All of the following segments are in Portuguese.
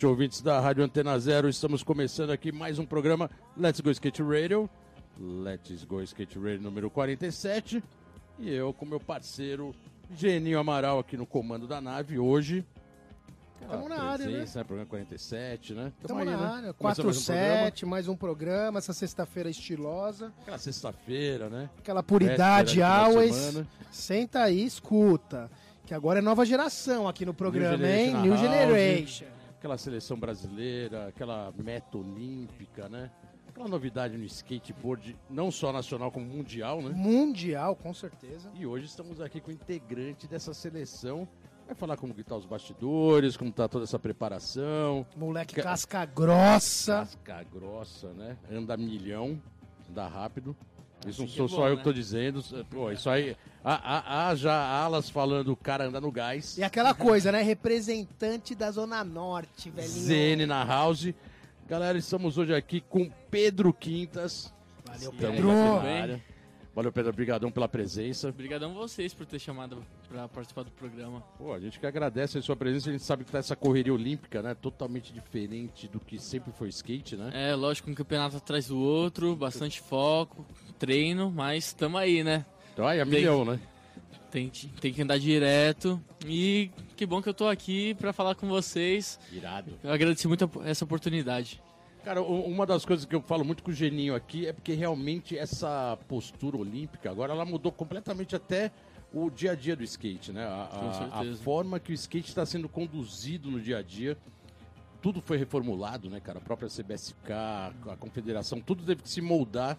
noite, ouvintes da Rádio Antena Zero. Estamos começando aqui mais um programa Let's Go Skate Radio. Let's Go Skate Radio número 47. E eu com meu parceiro Geninho Amaral aqui no comando da nave hoje. Estamos na área, né? Presença, Programa 47, né? Estamos na né? área. Começamos 4 mais um programa. 7 mais um programa, essa sexta-feira estilosa. Aquela sexta-feira, né? Aquela puridade always. Senta aí, escuta. Que agora é nova geração aqui no programa, New hein? Generation New. Generation. Aquela seleção brasileira, aquela meta olímpica, né? Aquela novidade no skateboard, não só nacional como mundial, né? Mundial, com certeza. E hoje estamos aqui com o integrante dessa seleção. Vai falar como que tá os bastidores, como tá toda essa preparação. Moleque Ca- casca grossa. Casca grossa, né? Anda milhão, anda rápido. Isso não que sou é só bom, eu né? que tô dizendo. Pô, isso aí. Há, há- há já alas falando o cara anda no gás. E aquela coisa, né? Representante da Zona Norte, velhinho. ZN na house. Galera, estamos hoje aqui com Pedro Quintas. Valeu, Estamos Pedro. Bem. Valeu, Pedro. Obrigadão pela presença. Obrigadão vocês por ter chamado pra participar do programa. Pô, a gente que agradece a sua presença. A gente sabe que tá essa correria olímpica, né? Totalmente diferente do que sempre foi skate, né? É, lógico, um campeonato atrás do outro, bastante foco, treino, mas tamo aí, né? Então aí, a Tem- milhão, né? Tem, tem que andar direto. E que bom que eu tô aqui pra falar com vocês. Irado. Eu agradeci muito essa oportunidade. Cara, uma das coisas que eu falo muito com o Geninho aqui é porque realmente essa postura olímpica agora ela mudou completamente até o dia a dia do skate, né? A, Com a- a forma que o skate está sendo conduzido no dia a dia. Tudo foi reformulado, né, cara? A própria CBSK, a Confederação, tudo teve que se moldar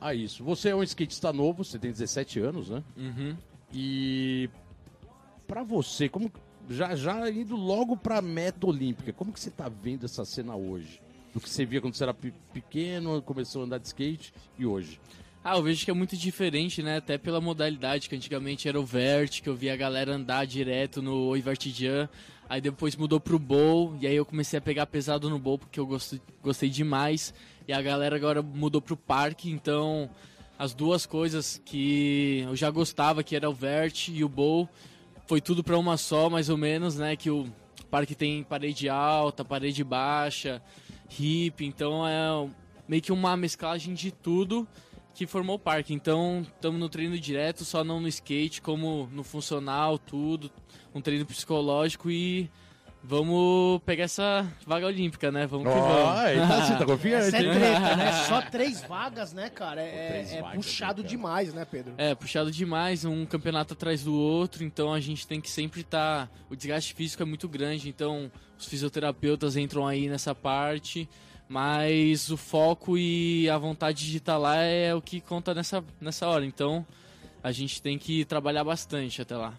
a isso. Você é um skatista novo, você tem 17 anos, né? Uhum. E pra você, como já já indo logo pra meta olímpica, como que você tá vendo essa cena hoje? Do que você via quando você era pe- pequeno, começou a andar de skate e hoje? Ah, eu vejo que é muito diferente, né? Até pela modalidade, que antigamente era o vert, que eu via a galera andar direto no Oi Vertijan. Aí depois mudou pro bowl, e aí eu comecei a pegar pesado no bowl, porque eu gosto, gostei demais. E a galera agora mudou pro parque, então as duas coisas que eu já gostava, que era o vert e o bowl, foi tudo pra uma só, mais ou menos, né? Que o parque tem parede alta, parede baixa, hip, então é meio que uma mesclagem de tudo que formou o parque. Então, estamos no treino direto, só não no skate, como no funcional, tudo, um treino psicológico e vamos pegar essa vaga olímpica, né? Vamos que Ó, vamos. tá assim, tá Essa confiante, é treta, né? Só três vagas, né, cara? É, é vagas, puxado né, cara? demais, né, Pedro? É, puxado demais, um campeonato atrás do outro, então a gente tem que sempre estar. O desgaste físico é muito grande, então os fisioterapeutas entram aí nessa parte, mas o foco e a vontade de estar lá é o que conta nessa, nessa hora, então a gente tem que trabalhar bastante até lá.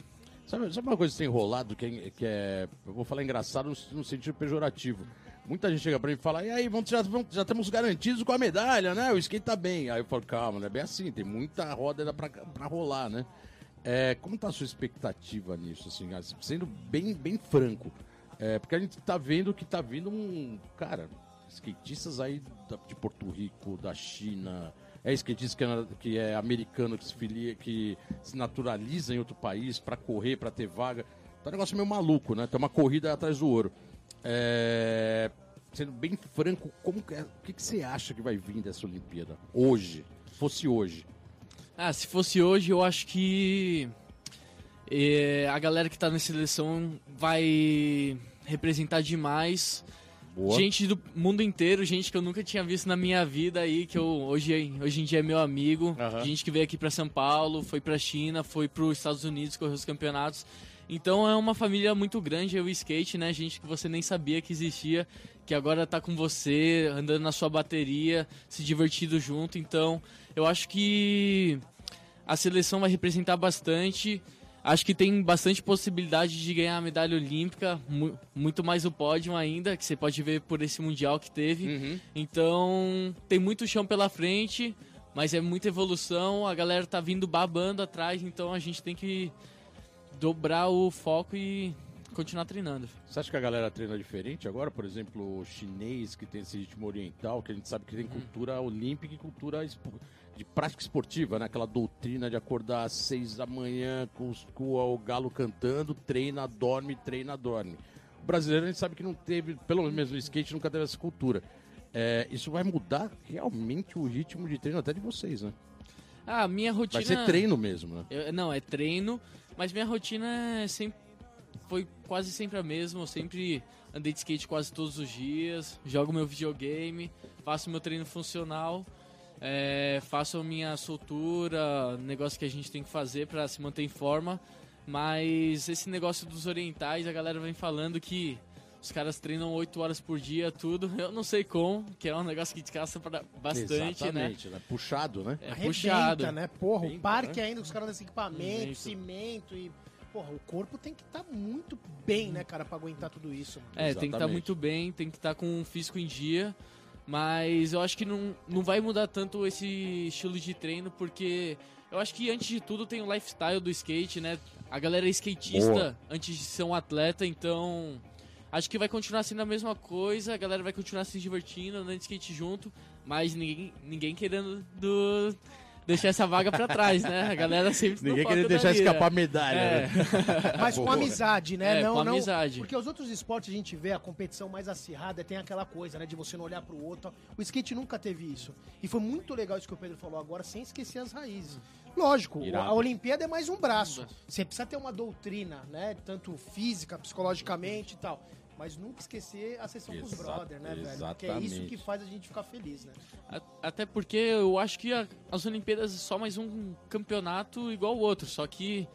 Sabe, sabe uma coisa que tem rolado que é, que é- eu vou falar engraçado no, sentido pejorativo. Muita gente chega pra mim e fala, e aí, vamos, já, vamos- já estamos garantidos com a medalha, né? O skate tá bem. Aí eu falo, calma, não é bem assim, tem muita roda pra, pra rolar, né? É, como tá a sua expectativa nisso, assim, assim, sendo bem, bem franco? É, porque a gente tá vendo que tá vindo um, cara, skatistas aí de Porto Rico, da China, é skatista que é, que é americano, que se filia, que se naturaliza em outro país pra correr, pra ter vaga. Tá um negócio meio maluco, né? Tem uma corrida atrás do ouro. É, Sendo bem franco, como que é- o que, que você acha que vai vir dessa Olimpíada? Hoje. Se fosse hoje. Ah, se fosse hoje, eu acho que eh, a galera que tá na seleção vai representar demais. Boa. Gente do mundo inteiro, gente que eu nunca tinha visto na minha vida aí, que eu hoje, hoje em dia é meu amigo. Aham. Gente que veio aqui pra São Paulo, foi pra China, foi pros Estados Unidos correr os campeonatos. Então é uma família muito grande, é o skate, né? Gente que você nem sabia que existia, que agora tá com você, andando na sua bateria, se divertindo junto. Então eu acho que a seleção vai representar bastante. Acho que tem bastante possibilidade de ganhar a medalha olímpica, mu- muito mais o pódio ainda, que você pode ver por esse mundial que teve. Uhum. Então, tem muito chão pela frente, mas é muita evolução. A galera tá vindo babando atrás, então a gente tem que dobrar o foco e continuar treinando. Você acha que a galera treina diferente agora? Por exemplo, o chinês que tem esse ritmo oriental, que a gente sabe que tem cultura olímpica e cultura de prática esportiva, né? Aquela doutrina de acordar às seis da manhã com, os- com o galo cantando, treina, dorme, treina, dorme. O brasileiro a gente sabe que não teve, pelo menos no skate, nunca teve essa cultura. É, isso vai mudar realmente o ritmo de treino até de vocês, né? Ah, minha rotina. Vai ser treino mesmo, né? Eu- não, é treino, mas minha rotina é sempre, foi quase sempre a mesma. Eu sempre andei de skate quase todos os dias, jogo meu videogame, faço meu treino funcional, é, faço a minha soltura, negócio que a gente tem que fazer para se manter em forma. Mas esse negócio dos orientais, a galera vem falando que os caras treinam 8 horas por dia, tudo. Eu não sei como, que é um negócio que pra- bastante, né? Exatamente, né? Puxado, né? É Arrebenta, puxado. né? Porra, o Arrebenta, parque né? ainda, os caras desse equipamento, Cimento. cimento e. Porra, o corpo tem que estar muito bem, né, cara, pra aguentar tudo isso. mano. É, tem que estar Exatamente. muito bem, tem que estar com o físico em dia. Mas eu acho que não, não vai mudar tanto esse estilo de treino, porque eu acho que antes de tudo tem o lifestyle do skate, né? A galera é skatista Boa. antes de ser um atleta, então acho que vai continuar sendo a mesma coisa, a galera vai continuar se divertindo, andando de skate junto, mas ninguém, ninguém querendo do- deixar essa vaga pra trás, né? A galera sempre Ninguém da deixar escapar a medalha, É. né? Mas com amizade, né? É, não, com não, amizade. Porque os outros esportes a gente vê a competição mais acirrada, tem aquela coisa, né? De você não olhar pro outro. O skate nunca teve isso. E foi muito legal isso que o Pedro falou agora, sem esquecer as raízes. Lógico, Irado. a Olimpíada é mais um braço. Você precisa ter uma doutrina, né? Tanto física, psicologicamente e tal. Mas nunca esquecer a sessão com os Exa- brothers, né, velho? Porque é isso que faz a gente ficar feliz, né? Até porque eu acho que a- as Olimpíadas é só mais um campeonato igual o outro, só que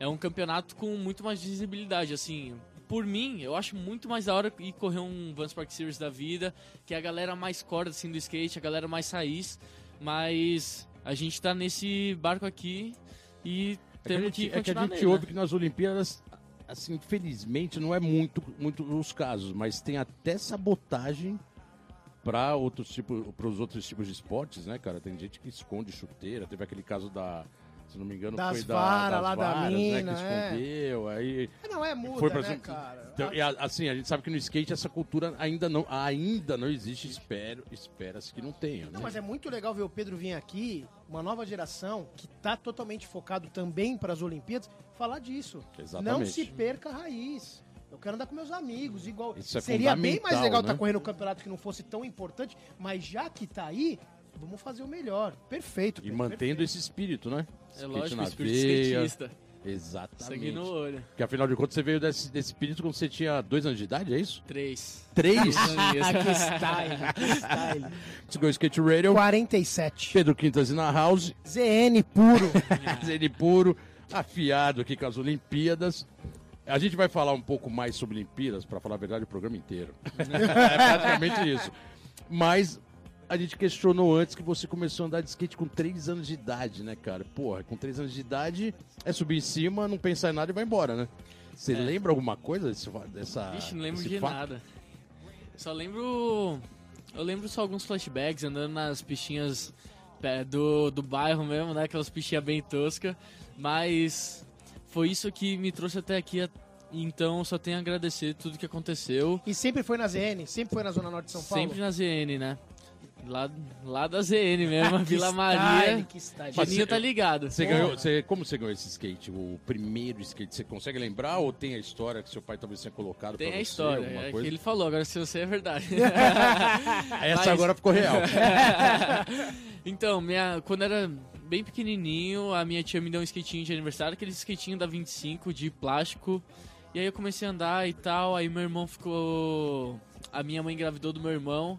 é um campeonato com muito mais visibilidade, assim. Por mim, eu acho muito mais da hora ir correr um Vans Park Series da vida, que é a galera mais corda assim do skate, a galera mais raiz, mas a gente tá nesse barco aqui e É que a temos gente, que é que a continuar gente nele, ouve né? que nas Olimpíadas, assim, felizmente não é muito, muito os casos, mas tem até sabotagem para outros tipos, para os outros tipos de esportes, né, cara? Tem gente que esconde chuteira, teve aquele caso da, se não me engano, Das foi da, varas das lá da varas, né, mina, que é. escondeu, aí É, Não, é muda, foi pra né, cara? Então, a- assim, a gente sabe que no skate essa cultura ainda não, ainda não existe, espero, espera-se que não tenha, né? Não, mas é muito legal ver o Pedro vir aqui, uma nova geração que tá totalmente focado também para as Olimpíadas, falar disso. Exatamente. Não se perca a raiz. Eu quero andar com meus amigos, igual. Isso é Seria bem mais legal né? estar correndo um campeonato que não fosse tão importante, mas já que tá aí, vamos fazer o melhor. Perfeito. E Pedro, mantendo perfeito. esse espírito, né? É Skate lógico, na o espírito veia. skatista. Sangue Exatamente. no olho. Porque afinal de contas você veio desse, desse espírito quando você tinha dois anos de idade, é isso? Três. Três? Que style, que style. Let's go Skate Radio. 47. Pedro Quintas e na House. ZN puro. Zene puro, afiado aqui com as Olimpíadas. A gente vai falar um pouco mais sobre Olimpíadas, para falar a verdade, o programa inteiro. é praticamente isso. Mas a gente questionou antes que você começou a andar de skate com 3 anos de idade, né, cara? Porra, com 3 anos de idade é subir em cima, não pensar em nada e vai embora, né? Você lembra alguma coisa desse, dessa. Vixe, não lembro de fato? nada. Só lembro. Eu lembro só alguns flashbacks andando nas pistinhas pé, do, do bairro mesmo, né? Aquelas pistinhas bem toscas. Mas foi isso que me trouxe até aqui. a- Então só tenho a agradecer tudo que aconteceu. E sempre foi na ZN, sempre foi na Zona Norte de São Paulo. Sempre na ZN, né? Lá, lá da ZN mesmo, Que Vila style, Maria. que você- tá ligado. Você ganhou, você, como você ganhou esse skate? O primeiro skate, você consegue lembrar ou tem a história que seu pai talvez tenha colocado Tem pra a você, história, é que coisa? ele falou, agora se você é verdade. Essa Mas- agora ficou real. então, minha, quando era bem pequenininho, a minha tia me deu um skatinho de aniversário, aquele skatinho da 25 de plástico. E aí eu comecei a andar e tal, aí meu irmão ficou... A minha mãe engravidou do meu irmão.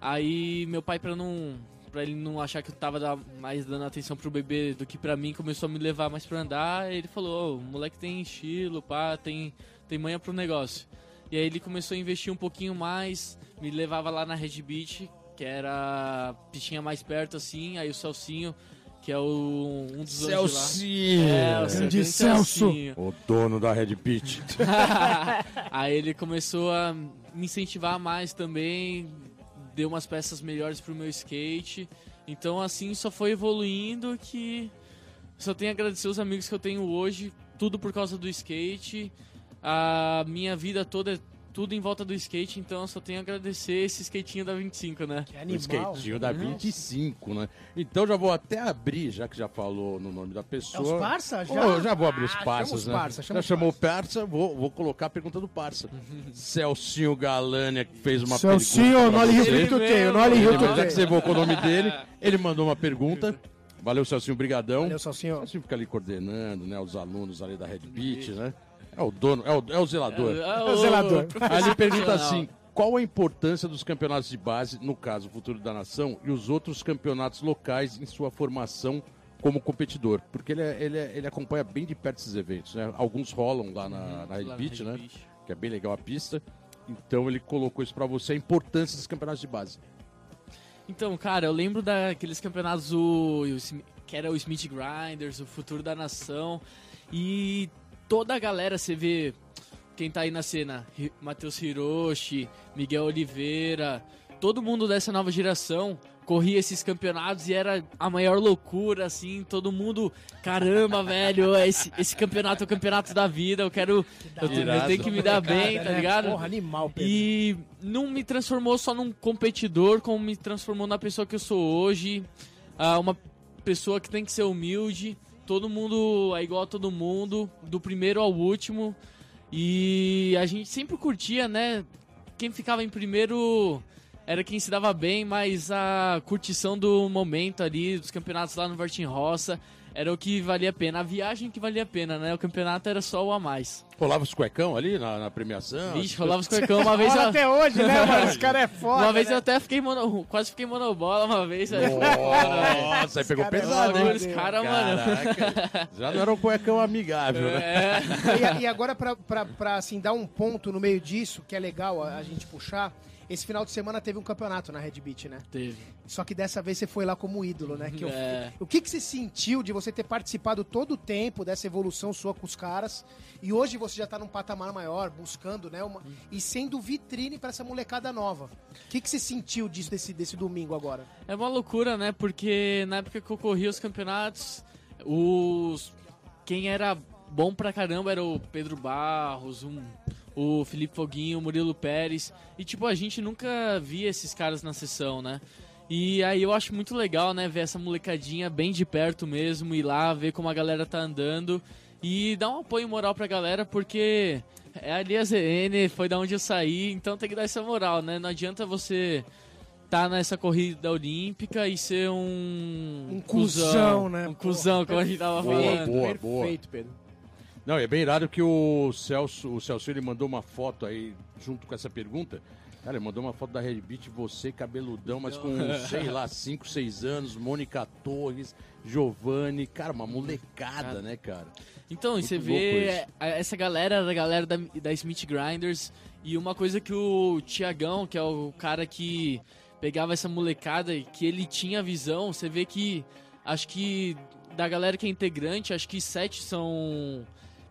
Aí meu pai, pra não... Pra ele não achar que eu tava mais dando atenção pro bebê do que pra mim, começou a me levar mais pra andar. Ele falou, "Ô, moleque tem estilo, pá, tem, tem manha pro negócio. E aí ele começou a investir um pouquinho mais, me levava lá na Red Beach, que era a pistinha mais perto assim, aí o Celcinho, que é o, um dos. Celcinho! É, o Grande grande Celso. Celcinho. O dono da Red Beach. aí ele começou a me incentivar mais também, deu umas peças melhores pro meu skate. Então assim só foi evoluindo que só tenho a agradecer os amigos que eu tenho hoje, tudo por causa do skate. A minha vida toda é tudo em volta do skate, então eu só tenho a agradecer esse skatinho da 25, né? Que O animal. skatinho da 25, né? Então já vou até abrir, já que já falou no nome da É pessoa. os parça? Já? Ô, já vou abrir os Ah, parças, os né? parça, já chamou o parça. parça, vou, vou colocar a pergunta do parça. Celcinho Galânia, que fez uma Celcinho, pergunta. pra Noli Rio você. Tutei, Noli Rio Ele, já que você evocou o nome dele, ele mandou uma pergunta. Valeu, Celcinho, brigadão. Valeu, Salsinho. Celcinho fica ali coordenando, né? Os alunos ali da Red Beat, né? É o dono, é o, é o zelador. É, o zelador. Aí ele pergunta assim: qual a importância dos campeonatos de base, no caso, o Futuro da Nação, e os outros campeonatos locais em sua formação como competidor? Porque ele, é- ele, é- ele acompanha bem de perto esses eventos, né? Alguns rolam lá na, na Red Lá na Red né? Que é bem legal a pista. Então ele colocou isso pra você, a importância dos campeonatos de base. Então, cara, eu lembro daqueles campeonatos o, que era o Smith Grinders, o Futuro da Nação. E toda a galera, você vê quem tá aí na cena, Matheus Hiroshi, Miguel Oliveira, todo mundo dessa nova geração corria esses campeonatos e era a maior loucura, assim, todo mundo, caramba, velho, esse, esse campeonato é o campeonato da vida, eu quero, eu, eu tenho que me dar bem, tá né? ligado? Porra, animal, Pedro. E não me transformou só num competidor, como me transformou na pessoa que eu sou hoje. Uma pessoa que tem que ser humilde. Todo mundo é igual a todo mundo, do primeiro ao último. E a gente sempre curtia, né? Quem ficava em primeiro era quem se dava bem, mas a curtição do momento ali, dos campeonatos lá no Vartim Roça, era o que valia a pena. A viagem que valia a pena, né? O campeonato era só o a mais. Rolava os cuecão ali na, na premiação? Vixe, rolava os cuecão uma vez. Eu- até hoje, né, mano? Esse cara é foda. Uma vez né? eu até fiquei mono, quase fiquei monobola uma vez. velho. Nossa, aí pegou cara é pesado, louco, hein? Os caras, mano. Já não era um cuecão amigável, né? É, E, a- e agora, pra, pra, pra, assim, dar um ponto no meio disso, que é legal a, a gente puxar, esse final de semana teve um campeonato na Red Beat, né? teve. Só que dessa vez você foi lá como ídolo, né? Que eu- É. O que, que você sentiu de você ter participado todo o tempo dessa evolução sua com os caras e hoje você já tá num patamar maior, buscando, né? Uma, e sendo vitrine pra essa molecada nova. O que, que você sentiu disso desse, desse domingo agora? É uma loucura, né? Porque na época que eu corria os campeonatos, os quem era bom pra caramba era o Pedro Barros, um- o Felipe Foguinho, o Murilo Pérez. E tipo, a gente nunca via esses caras na sessão, né? E aí eu acho muito legal, né, ver essa molecadinha bem de perto mesmo, ir lá, ver como a galera tá andando e dar um apoio moral pra galera, porque é ali a ZN, foi da onde eu saí, então tem que dar essa moral, né? Não adianta você tá nessa corrida olímpica e ser um. Um cuzão, né? Um Pô, cuzão, como a gente tava Boa, falando. boa, boa. Perfeito, Pedro. Não, é bem irado que o Celso, o Celso ele mandou uma foto aí junto com essa pergunta. Cara, ele mandou uma foto da Red Beat, você cabeludão, mas com, sei lá, 5, 6 anos, Mônica Torres, Giovanni, cara, uma molecada, né, cara? Então, e Muito você vê essa galera, a galera da, da Smith Grinders, e uma coisa que o Tiagão, que é o cara que pegava essa molecada, e que ele tinha visão, você vê que, acho que da galera que é integrante, acho que sete são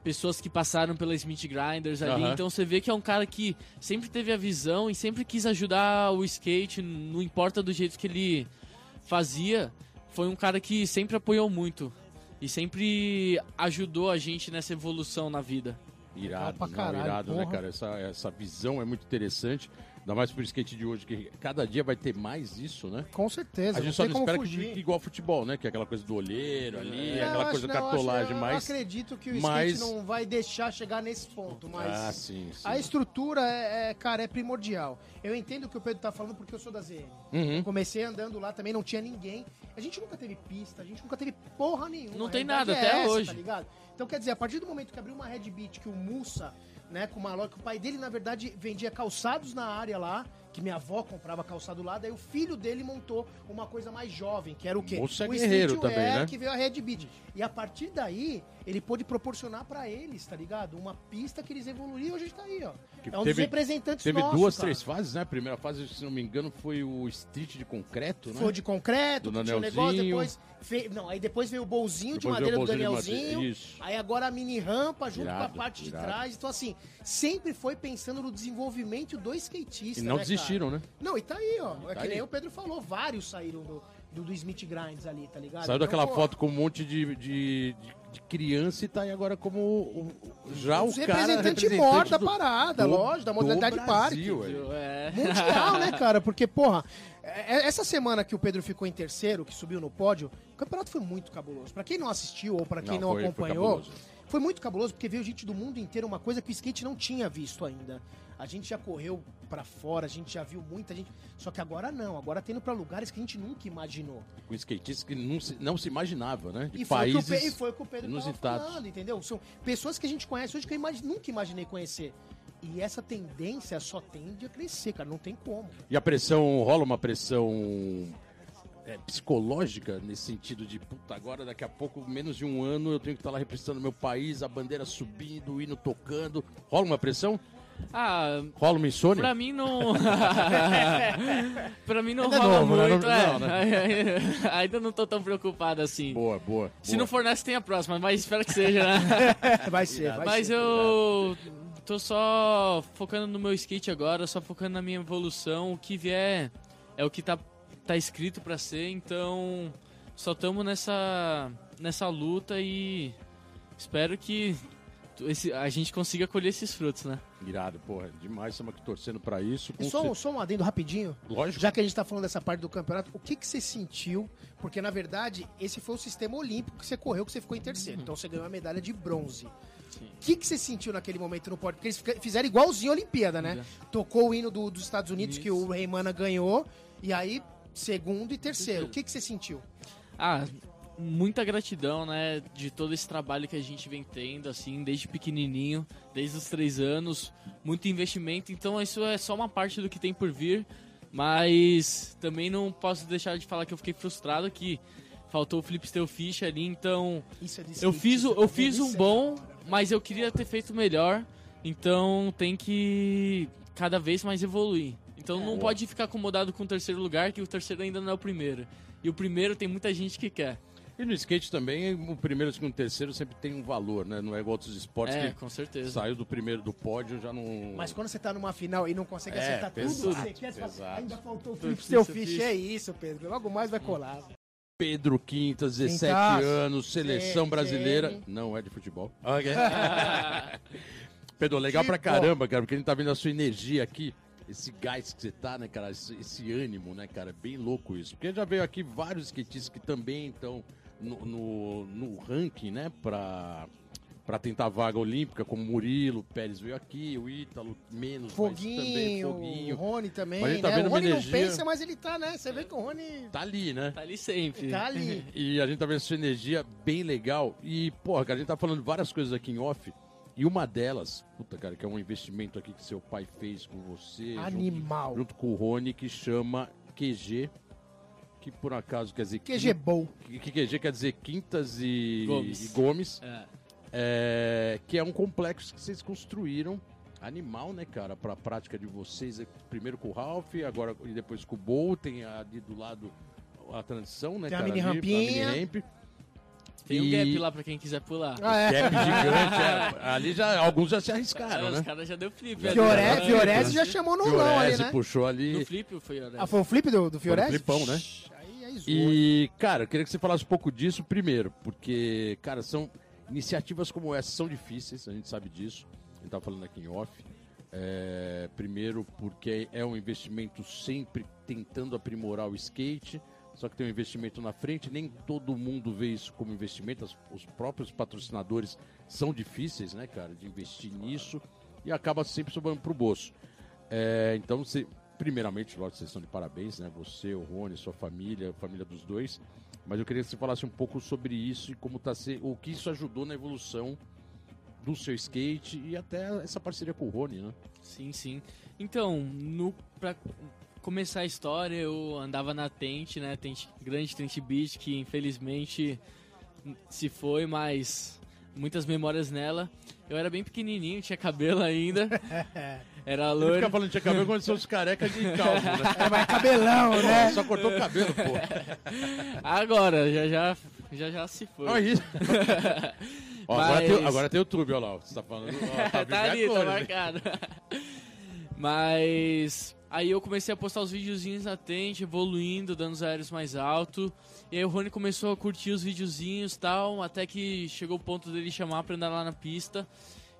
pessoas que passaram pela Smith Grinders ali, então você vê que é um cara que sempre teve a visão e sempre quis ajudar o skate, não importa do jeito que ele fazia, foi um cara que sempre apoiou muito e sempre ajudou a gente nessa evolução na vida. Irado, não, caralho, irado, né, porra. cara? Essa, essa visão é muito interessante. Ainda mais pro skate de hoje, que cada dia vai ter mais isso, né? Com certeza. A gente não só não espera que fique igual futebol, né? Que é aquela coisa do olheiro ali, É, eu aquela acho- coisa eu acho- cartolagem eu mais. acredito que o mas- skate não vai deixar chegar nesse ponto, mas Ah, sim, sim. a estrutura, é, é, cara, é primordial. Eu entendo o que o Pedro tá falando porque eu sou da ZN. Uhum. Eu comecei andando lá, também não tinha ninguém. A gente nunca teve pista, a gente nunca teve porra nenhuma. Não tem nada, é até essa, hoje. Tá ligado? Então, quer dizer, a partir do momento que abriu uma Red Beat, que o Mussa, né, com uma loja, que o pai dele, na verdade, vendia calçados na área lá, que minha avó comprava calçado lá, daí o filho dele montou uma coisa mais jovem, que era o quê? Moça o guerreiro streetwear, também, né? que veio a Red Beat. E a partir daí, ele pôde proporcionar pra eles, tá ligado? Uma pista que eles evoluíram e hoje tá aí, ó. Que é um dos teve- representantes Teve nossos, duas, cara. três fases, né? A primeira fase, se não me engano, foi o street de concreto, né? Foi de concreto, Do que tinha um negócio, Danielzinho. depois... fe- Não, aí depois veio o bolzinho de Depois veio madeira do de Danielzinho. isso. Aí agora a mini rampa junto Irado, com a parte de irado. trás. Então, assim, sempre foi pensando no desenvolvimento do skatista. E não né, desistiram, né? Não, e tá aí, ó. é tá que nem aí. o Pedro falou, vários saíram do, do, do Smith Grinds ali, tá ligado? Saiu Então, daquela pô, foto com um monte de, de, de- de criança e tá aí agora como o- o- já o cara representante maior da parada, do- lógico, da modalidade parque. É. Mundial, né, cara? Porque, porra, é- é- essa semana que o Pedro ficou em terceiro, que subiu no pódio, o campeonato foi muito cabuloso. Pra quem não assistiu ou pra quem não, foi- foi acompanhou, cabuloso. foi muito cabuloso porque veio gente do mundo inteiro, uma coisa que o skate não tinha visto ainda. A gente já correu pra fora, a gente já viu muita gente. Só que agora não, agora tá indo pra lugares que a gente nunca imaginou. Com skatistas que não se, não se imaginava, né? De E foi, o países e foi o que o Pedro falando, entendeu? São pessoas que a gente conhece hoje que eu imagi- nunca imaginei conhecer. E essa tendência só tende a crescer, cara, não tem como. E a pressão, rola uma pressão é, psicológica nesse sentido de, puta, agora daqui a pouco, menos de um ano, eu tenho que estar lá representando meu país, a bandeira subindo, o hino tocando. Rola uma pressão? Ah, Rola uma insônia? pra mim não. pra mim não Ainda é rola novo, né? muito. Não- é. não, né? Ainda não tô tão preocupado assim. Boa, boa. Se boa. não for nessa, tem a próxima, mas espero que seja, né? Vai ser, vai Mas ser. eu tô só focando no meu skate agora, só focando na minha evolução. O que vier é o que tá, tá escrito pra ser, então só tamo nessa, nessa luta e espero que esse, a gente consiga colher esses frutos, né? Irado, porra, demais, estamos aqui torcendo pra isso. E com só, só um adendo rapidinho. Lógico. Já que a gente tá falando dessa parte do campeonato, o que, que você sentiu? Porque, na verdade, esse foi o sistema olímpico que você correu, que você ficou em terceiro. Então você ganhou a medalha de bronze. O que, que você sentiu naquele momento no pódio? Porque eles fizeram igualzinho a Olimpíada, né? Tocou o hino do- dos Estados Unidos que o Reimana ganhou. E aí, segundo e terceiro. O que, que você sentiu? Ah, muita gratidão, né, de todo esse trabalho que a gente vem tendo, assim, desde pequenininho, desde os três anos, muito investimento. Então isso é só uma parte do que tem por vir, mas também não posso deixar de falar que eu fiquei frustrado que faltou o Flip Steel Fish ali. Então é de eu fiz, é- eu fiz um é bom, mas eu queria ter feito melhor. Então tem que cada vez mais evoluir. Então não pode ficar acomodado com o terceiro lugar, que o terceiro ainda não é o primeiro. E o primeiro tem muita gente que quer. E no skate também, o primeiro, o segundo, o terceiro sempre tem um valor, né? Não é igual outros esportes É, que com certeza. saiu do primeiro do pódio já não. Mas quando você tá numa final e não consegue É, acertar tudo, exato, você quer, fala, ainda faltou o Flip seu fish. É isso, Pedro. Logo mais vai colar. Pedro Quintas, 17 Quintas. anos, seleção brasileira. Não é de futebol. Pedro, legal Que pra bom. caramba, cara, porque a gente tá vendo a sua energia aqui. Esse gás que você tá, né, cara? Esse, esse ânimo, né, cara? É bem louco isso. Porque já veio aqui vários skatistas que também estão no, no, no ranking, né? Pra, pra tentar vaga olímpica, como Murilo, Pérez veio aqui, o Ítalo, menos, mas também Foguinho, Foguinho. o Rony também, Mas a gente tá né? vendo o uma Rony não energia- pensa, mas ele tá, né? Você vê que o Rony Tá ali, né? Tá ali sempre. tá ali. E a gente tá vendo sua energia bem legal. E, porra, cara, a gente tá falando várias coisas aqui em off. E uma delas, puta, cara, que é um investimento aqui que seu pai fez com você. junto- Animal. Junto, com o Rony, que chama QG. Que por acaso quer dizer. QG Bowl. Que, que QG quer dizer Quintas e Gomes. e Gomes. É. É, que é um complexo que vocês construíram. Animal, né, cara, pra prática de vocês. É, Primeiro com o Ralph, agora e depois com o Bowl. Tem ali do lado a transição, né, Tem a cara? mini ali, rampinha. mini ramp. Tem um E- gap lá pra quem quiser pular. Ah, é. Gap gigante. é. Ali já, alguns já se arriscaram, Cara, né? Os caras já deu flip. Fiore, ali, né? Fiorese já chamou no não ali, Fiorese né? puxou ali. No flip foi Fiorese. Ah, foi o flip do, do Fiorese? flipão, né? Aí, aí zoou. E, cara, eu queria que você falasse um pouco disso primeiro, porque, cara, são iniciativas como essa são difíceis, a gente sabe disso. A gente tá falando aqui em off. É, primeiro, porque é um investimento sempre tentando aprimorar o skate, só que tem um investimento na frente. Nem todo mundo vê isso como investimento. as- os próprios patrocinadores são difíceis, né, cara, de investir nisso e acaba sempre sobrando pro bolso. É, então, você, primeiramente, lógico, vocês estão de parabéns, né? Você, o Rony, sua família, a família dos dois. Mas eu queria que você falasse um pouco sobre isso e como tá se, o que isso ajudou na evolução do seu skate e até essa parceria com o Rony, né? Sim, sim. Então, no, pra começar a história, eu andava na Tente, né? Tente, grande Tente Beach, que infelizmente se foi, mas muitas memórias nela. Eu era bem pequenininho, tinha cabelo ainda. Era Ele loiro. fica falando que tinha cabelo quando são os carecas de calvo, né? É, mas cabelão, né? Só cortou o cabelo, pô. Agora, já já, já, já se foi. Olha isso. Ó, agora, Mas- tem, agora tem o YouTube, olha lá. Você tá falando. Ó, tá, tá ali, a tá hein? marcado. Mas Aí eu comecei a postar os videozinhos na tente, evoluindo, dando os aéreos mais alto. E aí o Rony começou a curtir os videozinhos e tal, até que chegou o ponto dele chamar pra andar lá na pista.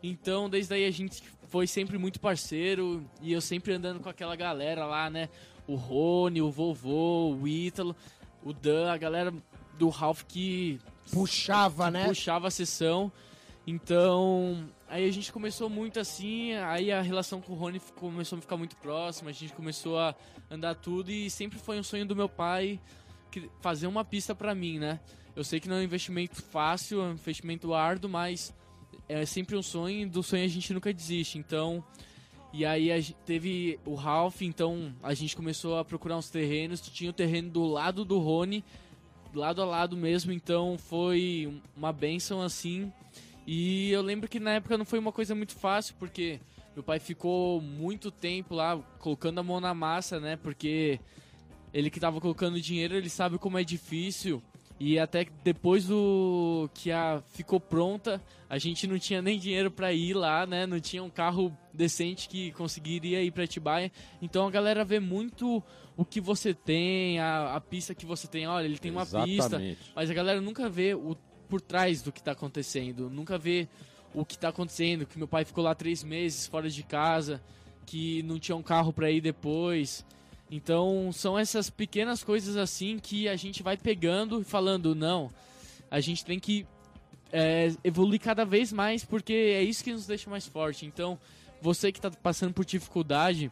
Então, desde aí a gente foi sempre muito parceiro e eu sempre andando com aquela galera lá, né? O Rony, o Vovô, o Ítalo, o Dan, a galera do Ralph que Puxava, né? puxava a sessão. Então, aí a gente começou muito assim, aí a relação com o Rony começou a ficar muito próxima, a gente começou a andar tudo e sempre foi um sonho do meu pai que- fazer uma pista pra mim, né? Eu sei que não é um investimento fácil, é um investimento árduo, mas é sempre um sonho do sonho a gente nunca desiste. Então, e aí a teve o Ralph, então a gente começou a procurar uns terrenos, tinha o terreno do lado do Rony, lado a lado mesmo, então foi um- uma benção assim. E eu lembro que na época não foi uma coisa muito fácil, porque meu pai ficou muito tempo lá colocando a mão na massa, né? Porque ele que tava colocando dinheiro, ele sabe como é difícil. E até depois do que a ficou pronta, a gente não tinha nem dinheiro pra ir lá, né? Não tinha um carro decente que conseguiria ir pra Atibaia. Então a galera vê muito o que você tem, a, a pista que você tem. Olha, ele tem uma pista, Exatamente. mas a galera nunca vê o por trás do que tá acontecendo, nunca vê o que tá acontecendo, que meu pai ficou lá três meses fora de casa, que não tinha um carro para ir depois. Então são essas pequenas coisas assim que a gente vai pegando e falando, não, a gente tem que é, evoluir cada vez mais porque é isso que nos deixa mais forte. Então, você que tá passando por dificuldade,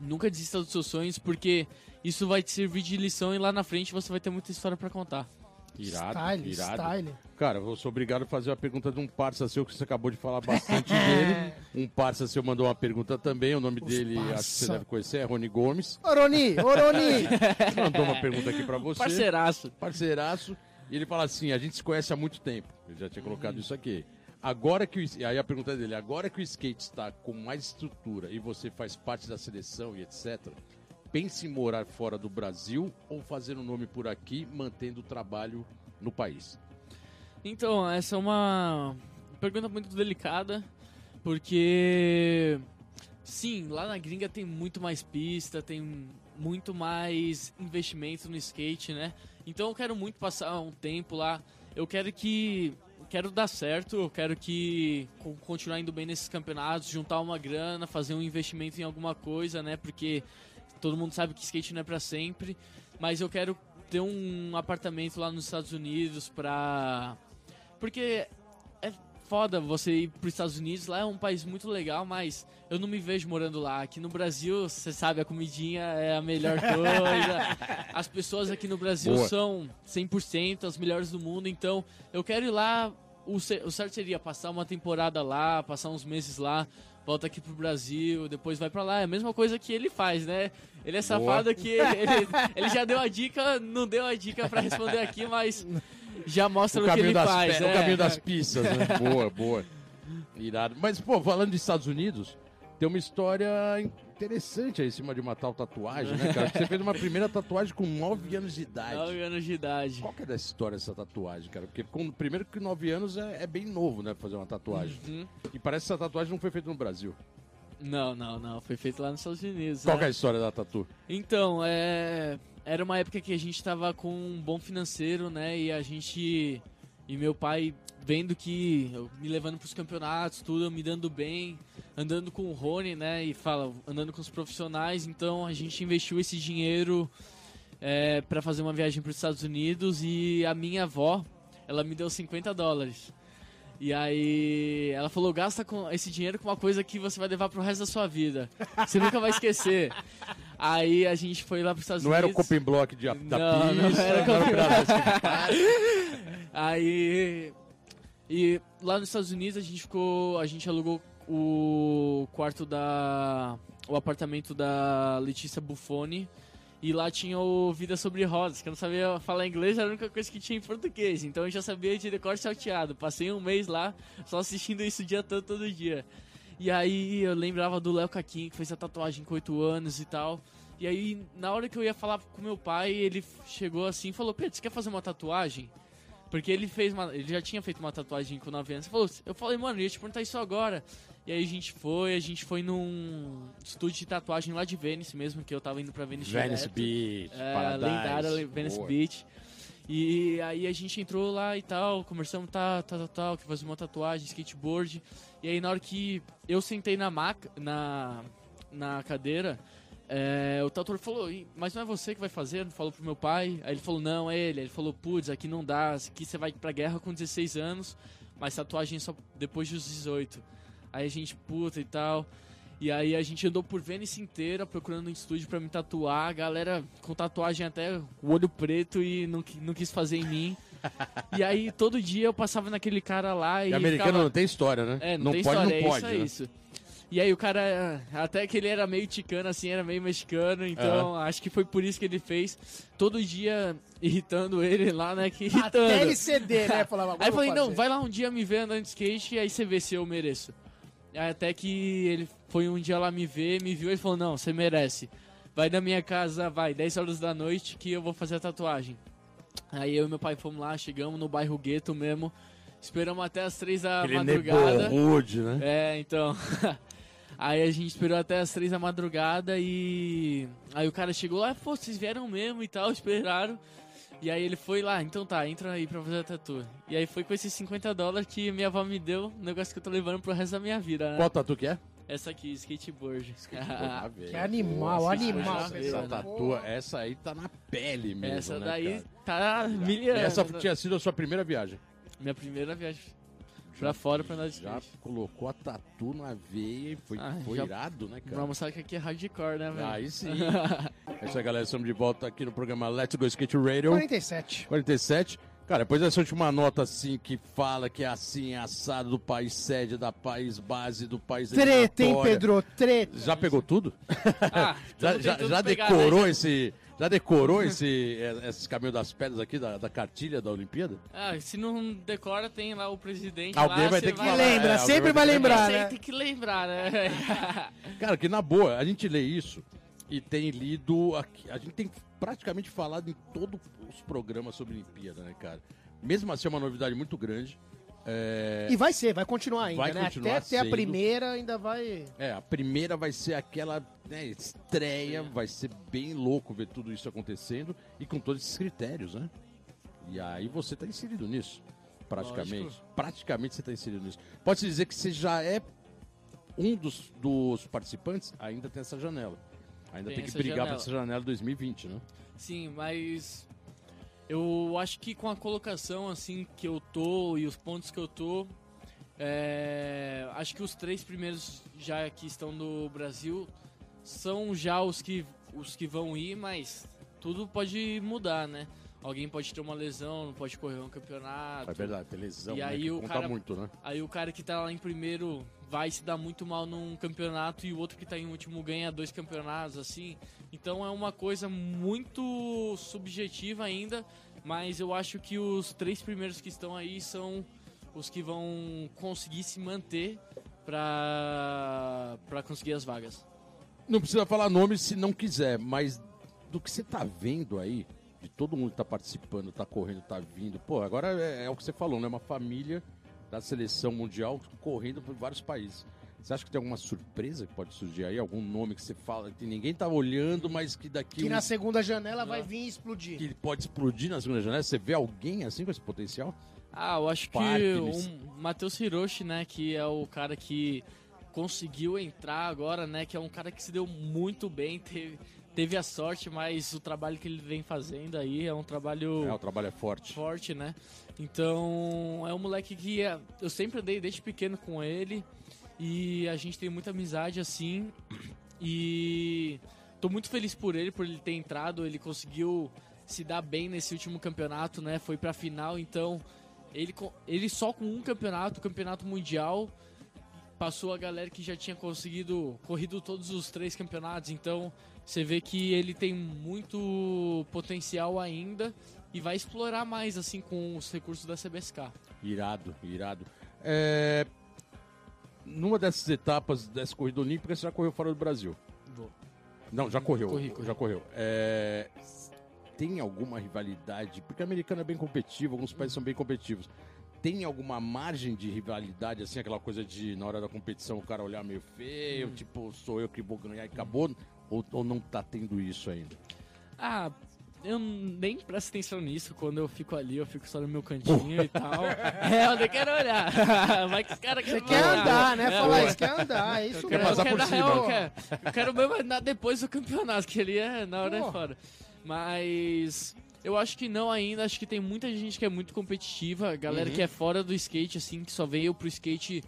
nunca desista dos seus sonhos porque isso vai te servir de lição e lá na frente você vai ter muita história para contar. Irado, style, irado. style. Cara, eu sou obrigado a fazer uma pergunta de um parça seu que você acabou de falar bastante dele. Um parça seu mandou uma pergunta também, o nome Os dele acho que parça. você deve conhecer, é Rony Gomes. Oroni, Oroni! Mandou uma pergunta aqui pra você. Parceiraço. Parceiraço. E ele fala assim: a gente se conhece há muito tempo. Ele já tinha colocado isso aqui. Agora que o, e aí a pergunta dele, agora que o skate está com mais estrutura e você faz parte da seleção e etc, pense em morar fora do Brasil ou fazer um nome por aqui, mantendo o trabalho no país? Então, essa é uma pergunta muito delicada, porque sim, lá na gringa tem muito mais pista, tem muito mais investimento no skate, né? Então eu quero muito passar um tempo lá. Eu quero que quero dar certo, eu quero que co- continuar indo bem nesses campeonatos, juntar uma grana, fazer um investimento em alguma coisa, né? Porque todo mundo sabe que skate não é pra sempre, mas eu quero ter um apartamento lá nos Estados Unidos pra porque é foda você ir para os Estados Unidos, lá é um país muito legal, mas eu não me vejo morando lá. Aqui no Brasil, você sabe, a comidinha é a melhor coisa. As pessoas aqui no Brasil Boa. são 100% as melhores do mundo, então eu quero ir lá. O certo seria passar uma temporada lá, passar uns meses lá, volta aqui pro Brasil, depois vai pra lá. É a mesma coisa que ele faz, né? Ele é safado que ele, ele- ele já deu a dica, não deu a dica pra responder aqui, mas já mostra o, que ele faz. pe- é. o caminho das pistas, né? boa, boa. Irado. Mas, pô, falando dos Estados Unidos, tem uma história interessante aí em cima de uma tal tatuagem, né, cara? Você fez uma primeira tatuagem com 9 anos de idade. 9 anos de idade. Qual que é dessa história, essa tatuagem, cara? Porque, com, primeiro que 9 anos é, é bem novo, né, fazer uma tatuagem. Uhum. E parece que essa tatuagem não foi feita no Brasil. Não, não, não. Foi feito lá nos Estados Unidos. Qual né? é a história da tatu? Então, é... era uma época que a gente tava com um bom financeiro, né? E a gente. E meu pai vendo que. eu me levando pros campeonatos, tudo, me dando bem, andando com o Rony, né? E fala, andando com os profissionais. Então a gente investiu esse dinheiro é, para fazer uma viagem para os Estados Unidos e a minha avó, ela me deu 50 dólares. E aí ela falou, gasta com esse dinheiro com uma coisa que você vai levar pro resto da sua vida. Você nunca vai esquecer. Aí a gente foi lá pros Estados Não era o Unidos. coping block de da Não, não pista, era não era o Aí. E lá nos Estados Unidos a gente ficou. A gente alugou o quarto da. o apartamento da Letícia Buffoni. E lá tinha o Vida sobre Rodas, que eu não sabia falar inglês, era a única coisa que tinha em português. Então eu já sabia de decor salteado. Passei um mês lá, só assistindo isso o dia todo, todo dia. E aí eu lembrava do Léo Caquinho, que fez a tatuagem com 8 anos e tal. E aí, na hora que eu ia falar com meu pai, ele chegou assim e falou: Pedro, você quer fazer uma tatuagem? Porque ele fez uma, ele já tinha feito uma tatuagem com 9 anos. Falou, eu falei, mano, eu ia te perguntar isso agora. E aí a gente foi, a gente foi num estúdio de tatuagem lá de Venice mesmo, que eu tava indo pra Venice Venice direto. Beach, É, Paradise. lendária Venice Boa. Beach. E aí a gente entrou lá e tal, conversamos, tá, tá, tal, que fazer uma tatuagem, skateboard. E aí na hora que eu sentei na maca, na, na cadeira, é, o tatuador falou, "Ih, mas não é você que vai fazer? Falou pro meu pai. Aí ele falou, não, é ele. Aí ele falou, putz, aqui não dá, aqui você vai pra guerra com 16 anos, mas tatuagem só depois dos 18. Aí a gente, puta e tal. E aí a gente andou por Venice inteira procurando um estúdio pra me tatuar. A galera com tatuagem até o olho preto e não, não quis fazer em mim. e aí todo dia eu passava naquele cara lá e. E americano ficava- não tem história, né? é, não, tem pode, história, não é pode. isso, é né? isso. E aí o cara, até que ele era meio ticano, assim, era meio mexicano, então acho que foi por isso que ele fez. Todo dia irritando ele lá, né, que irritando. Até ele ceder, né? Falava, Aí eu falei, não, vai lá um dia me ver andando de skate e aí você vê se eu mereço. Aí até que ele foi um dia lá me ver, me viu e falou, não, você merece. Vai na minha casa, vai, 10 horas da noite que eu vou fazer a tatuagem. Aí eu e meu pai fomos lá, chegamos no bairro Gueto mesmo, esperamos até as 3 da Aquele madrugada. neighborhood, né? É, então. aí a gente esperou até as três da madrugada e. Aí o cara chegou lá, pô, vocês vieram mesmo e tal, esperaram. E aí ele foi lá, então tá, entra aí pra fazer a tatu. E aí foi com esses 50 dólares que minha avó me deu, um negócio que eu tô levando pro resto da minha vida, né? Qual tatu que é? Essa aqui, skateboard. Ah, velho. Que animal, Pô, animal. essa Essa tatua, essa aí tá na pele mesmo, Essa né, daí cara? tá E milhando. essa tinha sido a sua primeira viagem. Minha primeira viagem pra fora pra andar de Já skate. colocou a tatu na veia e foi, Ah, foi já- irado, né, cara? Pra mostrar que aqui é hardcore, né, velho? Aí sim. é isso aí, galera. Estamos de volta aqui no programa Let's Go Skate Radio 47. 47. Cara, depois dessa última nota assim que fala que é assim, é assado do país sede, da país base, do país Treta, hein. Pedro? Treta. Já pegou tudo? Ah, Já, já, já pegar, decorou né? esse. Já decorou esse, eh, esses caminhos das pedras aqui da, da cartilha da Olimpíada? Ah, se não decora, tem lá o presidente Alguém lá, vai ter que Que falar, lembra, é, sempre vai vai lembrar, né? tem que lembrar, né? Cara, que na boa, a gente lê isso e tem lido. Aqui, a gente tem praticamente falado em todos os programas sobre Olimpíada, né, cara? Mesmo assim, é uma novidade muito grande. É, E vai ser, vai continuar ainda, Vai né? continuar Até ter a primeira ainda vai... é, a primeira vai ser aquela né, estreia, vai ser bem louco ver tudo isso acontecendo e com todos esses critérios, né? E aí você tá inserido nisso, praticamente. Lógico. Praticamente você tá inserido nisso. Pode-se dizer que você já é um dos, dos participantes, ainda tem essa janela. Ainda Tem tem, que brigar janela. pra essa janela 2020, né? Sim, mas eu acho que com a colocação assim que eu tô e os pontos que eu tô, é, acho que os três primeiros já que estão no Brasil são já os que os que vão ir, mas tudo pode mudar, né? Alguém pode ter uma lesão, não pode correr um campeonato. É verdade, tem lesão, E né, aí o cara- muito, né? Aí o cara que tá lá em primeiro vai se dar muito mal num campeonato e o outro que tá em último ganha dois campeonatos, assim. Então é uma coisa muito subjetiva ainda, mas eu acho que os três primeiros que estão aí são os que vão conseguir se manter pra, pra conseguir as vagas. Não precisa falar nome se não quiser, mas do que você tá vendo aí, de todo mundo que tá participando, tá correndo, tá vindo, pô, agora é, é o que você falou, né? Uma família da seleção mundial correndo por vários países. Você acha que tem alguma surpresa que pode surgir aí? Algum nome que você fala que ninguém tá olhando, mas que daqui Que um- na segunda janela vai vir e explodir. que pode explodir na segunda janela? Você vê alguém assim com esse potencial? Ah, eu acho que o Matheus Hiroshi, né, que é o cara que conseguiu entrar agora, né, que é um cara que se deu muito bem, teve, teve a sorte, mas o trabalho que ele vem fazendo aí é um trabalho É, o trabalho é forte. forte, né? Então, é um moleque que é- eu sempre andei desde pequeno com ele e a gente tem muita amizade assim. E tô muito feliz por ele, por ele ter entrado, ele conseguiu se dar bem nesse último campeonato, né? Foi pra final, então ele, ele só com um campeonato, o campeonato mundial, passou a galera que já tinha conseguido corrido todos os três campeonatos, então você vê que ele tem muito potencial ainda e vai explorar mais assim com os recursos da CBSK. Irado, irado. É, Numa dessas etapas dessa corrida olímpica, você já correu fora do Brasil? Vou. Não, já correu. Corri, corri. Já correu. É, Tem alguma rivalidade? Porque o americano é bem competitivo, alguns países são bem competitivos. tem alguma margem de rivalidade, assim, aquela coisa de, na hora da competição, o cara olhar meio feio, tipo, sou eu que vou ganhar e acabou? Ou, ou não tá tendo isso ainda? Ah, eu nem presto atenção nisso. Quando eu fico ali, eu fico só no meu cantinho e tal. É, eu nem quero olhar. Vai que os caras Você quer andar, né? É, Falar isso, quer andar, é isso Eu Quer quero, mesmo. passar eu quero, por na cima. real, eu quero, eu quero mesmo andar depois do campeonato, que ele é na hora Pô. é fora. Mas eu acho que não ainda, acho que tem muita gente que é muito competitiva, galera Uhum. que é fora do skate, assim, que só veio pro skate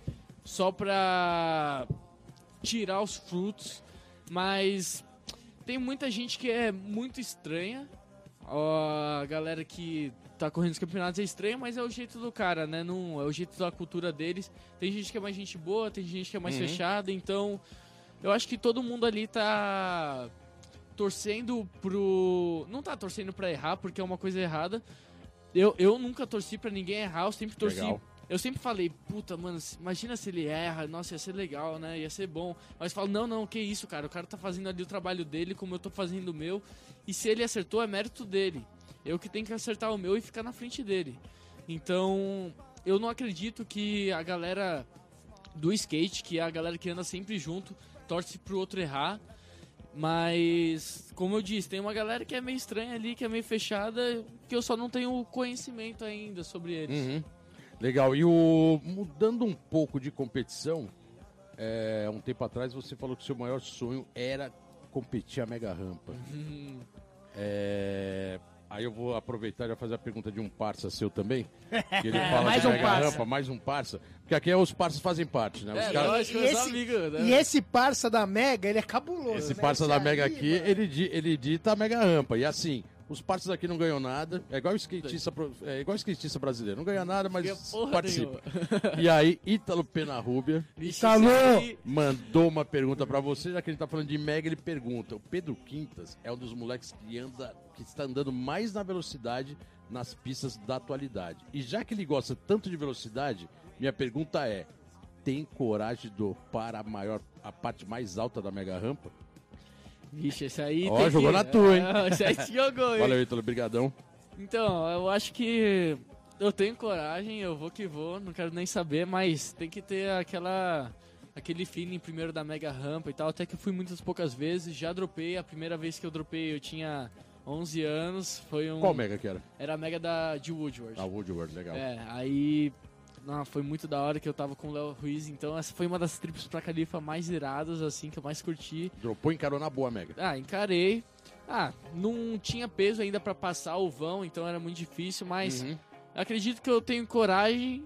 só pra tirar os frutos. Mas tem muita gente que é muito estranha. Ó, a galera que tá correndo os campeonatos é estranha, mas é o jeito do cara, né? Não, é o jeito da cultura deles. Tem gente que é mais gente boa, tem gente que é mais Uhum. fechada, então eu acho que todo mundo ali tá torcendo pro. Não tá torcendo pra errar, porque é uma coisa errada. Eu, eu nunca torci pra ninguém errar, eu sempre torci. Legal. Eu sempre falei, puta, mano, imagina se ele erra, nossa, ia ser legal, né? Ia ser bom. Mas falo, não, não, que isso, cara. O cara tá fazendo ali o trabalho dele, como eu tô fazendo o meu. E se ele acertou, é mérito dele. Eu que tenho que acertar o meu e ficar na frente dele. Então, eu não acredito que a galera do skate, que é a galera que anda sempre junto, torce pro outro errar. Mas, como eu disse, tem uma galera que é meio estranha ali, que é meio fechada, que eu só não tenho conhecimento ainda sobre eles. Uhum. Legal. E o mudando um pouco de competição, é, um tempo atrás você falou que seu maior sonho era competir a mega rampa. Hum, É, Aí eu vou aproveitar e já fazer a pergunta de um parça seu também. Que ele fala mais de um mega parça. rampa, mais um parça. Porque aqui é os parças fazem parte, né? Os É, caras- E esse- amigo, né? E esse parça da Mega, ele é cabuloso. Esse né? parça Esse da Mega aí, aqui, mano. ele, ele dita a Mega Rampa. E assim, os parças aqui não ganham nada. É igual o skatista, é igual o skatista brasileiro. Não ganha nada, mas participa. E aí, Ítalo Penarrubia aí- mandou uma pergunta pra você, já que ele tá falando de Mega, ele pergunta. O Pedro Quintas é um dos moleques que anda, que está andando mais na velocidade nas pistas da atualidade. E já que ele gosta tanto de velocidade, minha pergunta é: tem coragem de dopar a maior, a parte mais alta da Mega Rampa? Vixe, esse aí. Ó, jogou que- na tua, hein? Ah, Esse aí te jogou, hein? Valeu, Ítalo, brigadão. Então, eu acho que eu tenho coragem, eu vou que vou, não quero nem saber, mas tem que ter aquela aquele feeling primeiro da mega rampa e tal, até que eu fui muitas poucas vezes, já dropei, a primeira vez que eu dropei eu tinha 11 anos, foi um Qual Mega que era? era a mega da de Woodward. A Woodward, legal. É, aí não, foi muito da hora que eu tava com o Léo Ruiz, então essa foi uma das trips pra Califa mais iradas assim que eu mais curti. Dropou e encarou na boa Mega. Ah, encarei. Ah, não tinha peso ainda pra passar o vão, então era muito difícil, mas Uhum. acredito que eu tenho coragem.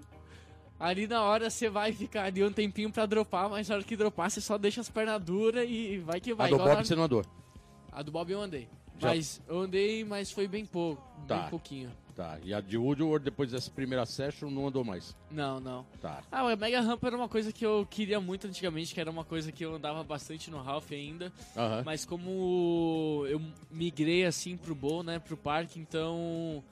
Ali na hora você vai ficar ali um tempinho pra dropar, mas na hora que dropar você só deixa as pernas duras e vai que vai. a do Igual Bob na- você não andou. A do Bob eu andei. Já- Mas eu andei, mas foi bem pouco. Tá. Bem pouquinho. Tá. E a de Woodward, depois dessa primeira session, não andou mais. Não, não. Tá. Ah, a Mega Ramp era uma coisa que eu queria muito antigamente, que era uma coisa que eu andava bastante no Ralph ainda. Aham. Mas como eu migrei assim pro bowl, né, pro parque, então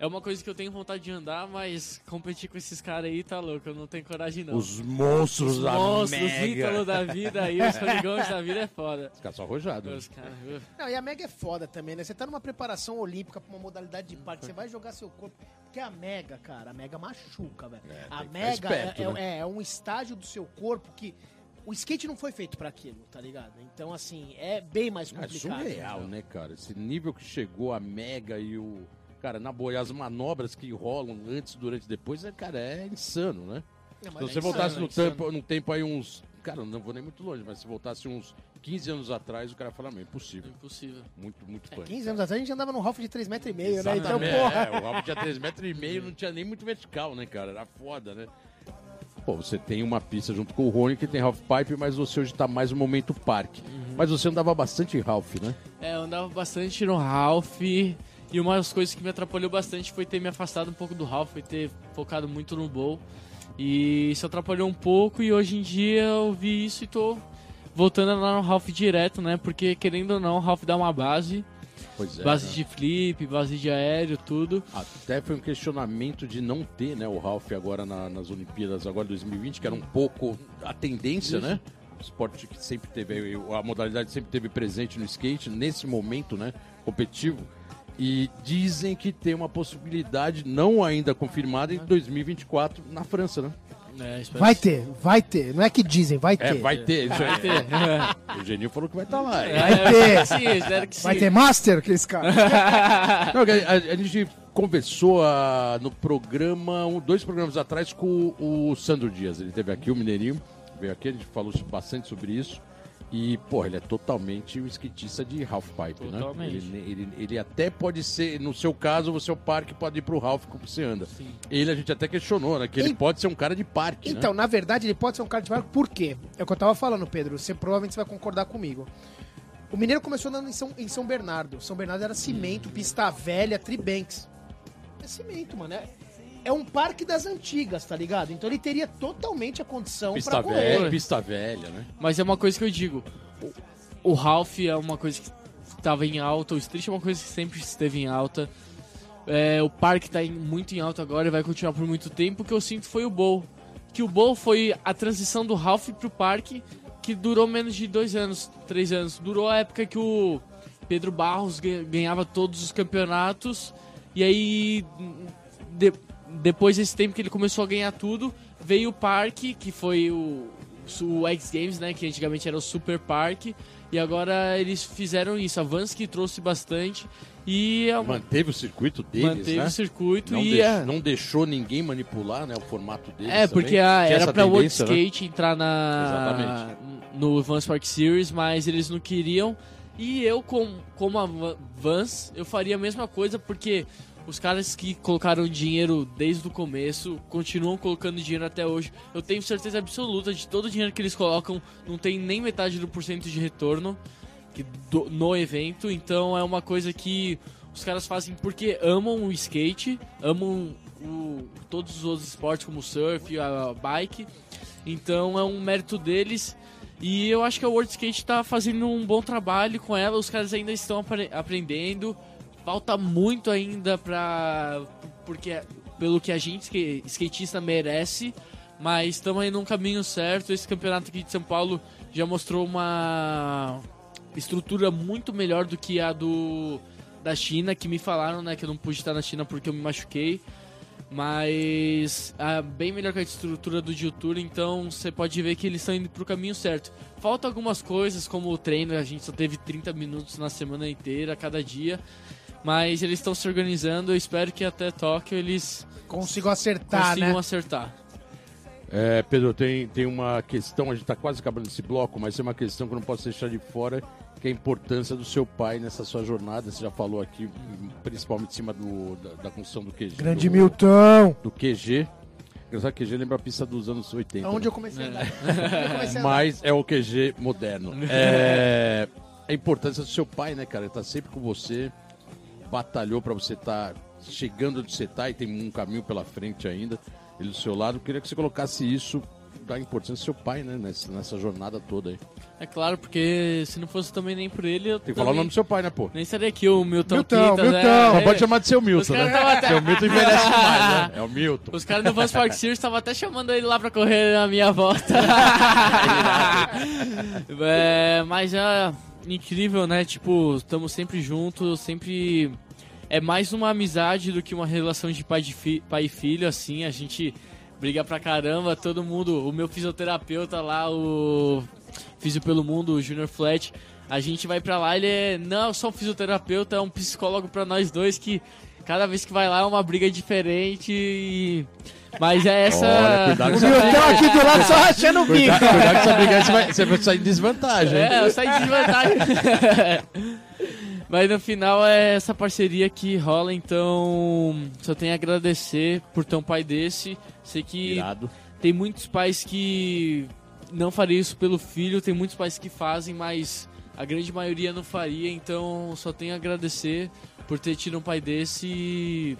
é uma coisa que eu tenho vontade de andar, mas competir com esses caras aí tá louco, eu não tenho coragem não. Os monstros Os da monstros, os Mega. ídolos da vida aí, os poligões da vida é foda. Os caras são arrojados. Os caras, uh, Não, e a Mega é foda também, né? Você tá numa preparação olímpica pra uma modalidade de parque, você vai jogar seu corpo. Porque a Mega, cara, a Mega machuca, velho. É, a Mega esperto, é, né? é- é um estágio do seu corpo que. O skate não foi feito pra aquilo, tá ligado? Então, assim, é bem mais É complicado. surreal, né, cara? Esse nível que chegou a Mega e o. Cara, na boa, e as manobras que rolam antes, durante e depois, é, cara, é insano, né? Não, Se você é voltasse insano, no, é tempo, no tempo aí uns. Cara, não vou nem muito longe, mas se voltasse uns 15 anos atrás, o cara fala, não, impossível. impossível. Muito, muito fã. 15 anos atrás a gente andava no Ralph de 3,5 metros, e meio, né? Então, porra. É, o Ralph tinha 3 metros e meio, não tinha nem muito vertical, né, cara? Era foda, né? Pô, você tem uma pista junto com o Rony que tem Half Pipe, mas você hoje tá mais no momento parque. Uhum. Mas você andava bastante Ralph, né? É, eu andava bastante no Ralph. E uma das coisas que me atrapalhou bastante foi ter me afastado um pouco do Ralph e ter focado muito no bowl. E isso atrapalhou um pouco e hoje em dia eu vi isso e tô voltando lá no Ralph direto, né? Porque querendo ou não, o Ralph dá uma base. É. base né? de flip, base de aéreo, tudo. Até foi um questionamento de não ter, né, o Ralph agora na- nas Olimpíadas agora 2020, que era um pouco a tendência, né? O esporte que sempre teve, a modalidade sempre teve presente no skate, nesse momento, né, competitivo. E dizem que tem uma possibilidade, não ainda confirmada, em 2024 na França, né? É, Vai ter, vai ter. Não é que dizem, vai ter. É, vai ter. Isso Vai aí. ter. O Geninho falou que vai estar lá. É, Vai ter. Sim, espero que sim. Vai ter Master, aqueles caras. Não, a, a- a gente conversou ah, no programa, um, dois programas atrás, com o, o Sandro Dias. Ele teve aqui, o Mineirinho, veio aqui, a gente falou bastante sobre isso. E, pô, ele é totalmente um skatista de half-pipe, né? Totalmente. Ele, ele, ele até pode ser, no seu caso, o seu parque pode ir pro half como você anda. Ele a gente até questionou, né? Que ele pode ser um cara de parque, Então, né? na verdade, ele pode ser um cara de barco, por quê? É o que eu tava falando, Pedro. Você provavelmente vai concordar comigo. O Mineiro começou andando em São, em São Bernardo. São Bernardo era cimento, pista velha, tribanks. É cimento, mano. É, é um parque das antigas, tá ligado? Então ele teria totalmente a condição Pista pra correr. velha, pista velha, né? Mas é uma coisa que eu digo. O, o Ralph é uma coisa que estava em alta, o Street é uma coisa que sempre esteve em alta. É, o parque tá em- muito em alta agora e vai continuar por muito tempo. O que eu sinto foi o Bowl. Que o Bowl foi a transição do Ralph pro parque, que durou menos de dois anos, três anos. Durou a época que o Pedro Barros ganha- ganhava todos os campeonatos. E aí, de- depois desse tempo que ele começou a ganhar tudo, veio o parque, que foi o, o X Games, né? Que antigamente era o Super Parque. E agora eles fizeram isso. A Vansky trouxe bastante. E é uma- Manteve o circuito deles, manteve né? o circuito Não, e deix- é- não deixou ninguém manipular né, o formato deles. É, porque a- Tinha era pra World né? Skate entrar na Exatamente. no Vans Park Series, mas eles não queriam. E eu, com, como a Va- Vans, eu faria a mesma coisa, porque os caras que colocaram dinheiro desde o começo continuam colocando dinheiro até hoje. Eu tenho certeza absoluta de todo o dinheiro que eles colocam, não tem nem metade do porcento de retorno no evento. Então é uma coisa que os caras fazem porque amam o skate, amam o- todos os outros esportes como o surf, a bike. Então é um mérito deles. E eu acho que a World Skate tá fazendo um bom trabalho com ela. Os caras ainda estão apre- aprendendo. Falta muito ainda pra. Porque pelo que a gente ske- skatista merece. Mas estamos aí num caminho certo. Esse campeonato aqui de São Paulo já mostrou uma estrutura muito melhor do que a do da China, que me falaram, né, que eu não pude estar na China porque eu me machuquei. Mas ah, bem melhor que a estrutura do Gil Tour, então você pode ver que eles estão indo pro caminho certo. Falta algumas coisas, como o treino, a gente só teve 30 minutos na semana inteira, cada dia. Mas eles estão se organizando, eu espero que até Tóquio eles Consigo acertar, consigam né? acertar. É, Pedro, tem, tem uma questão, a gente está quase acabando esse bloco, mas tem uma questão que eu não posso deixar de fora, que é a importância do seu pai nessa sua jornada. Você já falou aqui, principalmente em cima do, da, da construção do QG. Grande do, Milton. Do QG. Engraçado que QG lembra a pista dos anos 80. Onde né? eu comecei a andar. Onde eu comecei a andar. Mas é o QG moderno. É, a importância do seu pai, né, cara? Ele tá sempre com você, batalhou para você estar chegando onde você tá e tem um caminho pela frente ainda, ele do seu lado. Queria que você colocasse isso da importância do seu pai, né, nessa, nessa jornada toda aí. É claro, porque se não fosse também nem por ele, eu Tem que falar o nome do seu pai, né, pô? nem estaria aqui, o Milton, Milton, Quintas, Milton. é, Não é, pode chamar de seu Milton, né? até- Seu Milton envelhece mais, né? É o Milton. Os caras do Vans Park Series estavam até chamando ele lá pra correr na minha volta. é, mas é incrível, né? Tipo, estamos sempre juntos, sempre. É mais uma amizade do que uma relação de pai, de fi- pai e filho, assim. A gente briga pra caramba, todo mundo. O meu fisioterapeuta lá, o Físio pelo Mundo, o Junior Flat. A gente vai pra lá, ele é não só um fisioterapeuta, é um psicólogo pra nós dois que cada vez que vai lá é uma briga diferente. E... Mas é essa. Olha, cuidado O com essa aqui do lado só rachando o bico. Cuidado, cuidado com essa briga, você vai, você vai sair em desvantagem. É, eu saí de desvantagem. Mas no final é essa parceria que rola, então só tenho a agradecer por ter um pai desse. Sei que Irado. tem muitos pais que não fariam isso pelo filho, tem muitos pais que fazem, mas a grande maioria não faria, então só tenho a agradecer por ter tido um pai desse e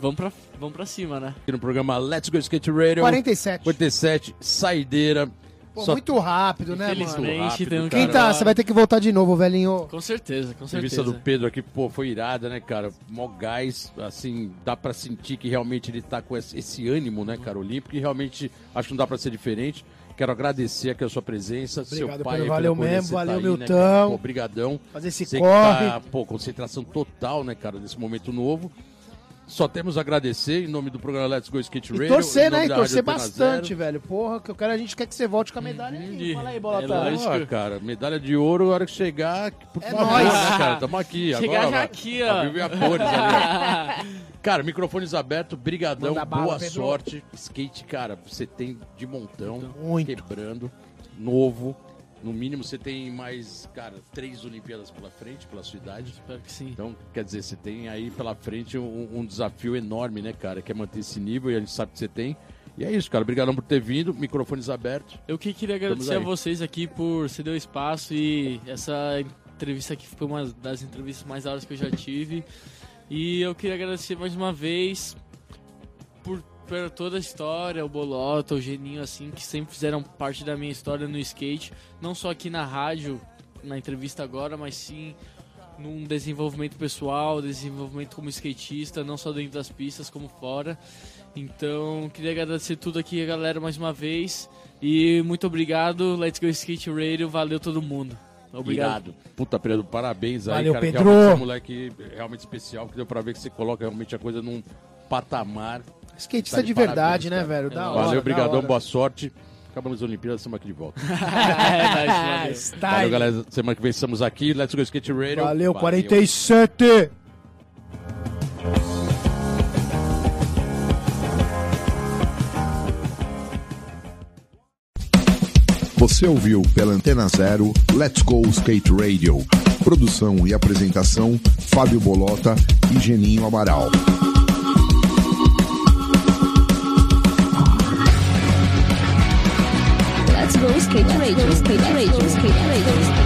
vamos pra, vamos pra cima, né? Aqui no programa Let's Go Skate Radio. 47. 47, saideira. Pô, Só muito rápido, né, mano? Infelizmente, rápido, tem um. Quem tá? Você vai ter que voltar de novo, velhinho. Com certeza, com A entrevista certeza. do Pedro aqui, pô, foi irada, né, cara? Mó gás, assim, dá pra sentir que realmente ele tá com esse, esse ânimo, né, cara, olímpico, e realmente acho que não dá pra ser diferente. Quero agradecer aqui a sua presença, seu Obrigado, pai. Pedro. Valeu mesmo, tá valeu, né, Milton. Pô, Obrigadão. Fazer esse Sei que corre. tá, pô, concentração total, né, cara, nesse momento novo. Só temos a agradecer em nome do programa Let's Go Skate E Radio. torcer, em nome né? E torcer bastante, Zero. velho. Porra, que eu quero, a gente quer que você volte com a medalha aí. Fala aí, é Bolota. lógico. Cara, medalha de ouro, a hora que chegar, por É favor, nóis. né, cara? Tamo aqui. Chegar agora, já aqui, a ó. A cores ali. Cara, microfones abertos, brigadão, bala, boa Pedro. sorte. Skate, cara, você tem de montão, Muito. quebrando, novo. No mínimo você tem mais, cara, três Olimpíadas pela frente, pela sua idade. Espero que sim. Então, quer dizer, você tem aí pela frente um, um desafio enorme, né, cara? Que é manter esse nível e a gente sabe que você tem. E é isso, cara. Obrigadão por ter vindo. Microfones abertos. Eu que queria agradecer a vocês aqui por ceder o espaço e essa entrevista aqui foi uma das entrevistas mais da hora que eu já tive. E eu queria agradecer mais uma vez por, por toda a história, o Bolota, o Geninho, assim, que sempre fizeram parte da minha história no skate. Não só aqui na rádio, na entrevista agora, mas sim num desenvolvimento pessoal, desenvolvimento como skatista, não só dentro das pistas, como fora. Então, queria agradecer tudo aqui, a galera, mais uma vez. E muito obrigado, Let's Go Skate Radio, valeu todo mundo. Obrigado. Irado. Puta, Pedro, parabéns aí, Valeu, cara. que Pedro. Você é um moleque realmente especial, que deu pra ver que você coloca realmente a coisa num patamar. Skatista Tá de de verdade, né, velho? Da hora. Valeu, da obrigadão, hora. boa sorte. Acabamos as Olimpíadas, estamos aqui de volta. é, nice, valeu. Valeu, galera. Semana que vem estamos aqui. Let's Go Skate Radio. Valeu, 47. Você ouviu pela Antena Zero Let's Go Skate Radio. Produção e apresentação Fábio Bolota e Geninho Amaral. Let's go skate radio, skate radio, skate radio.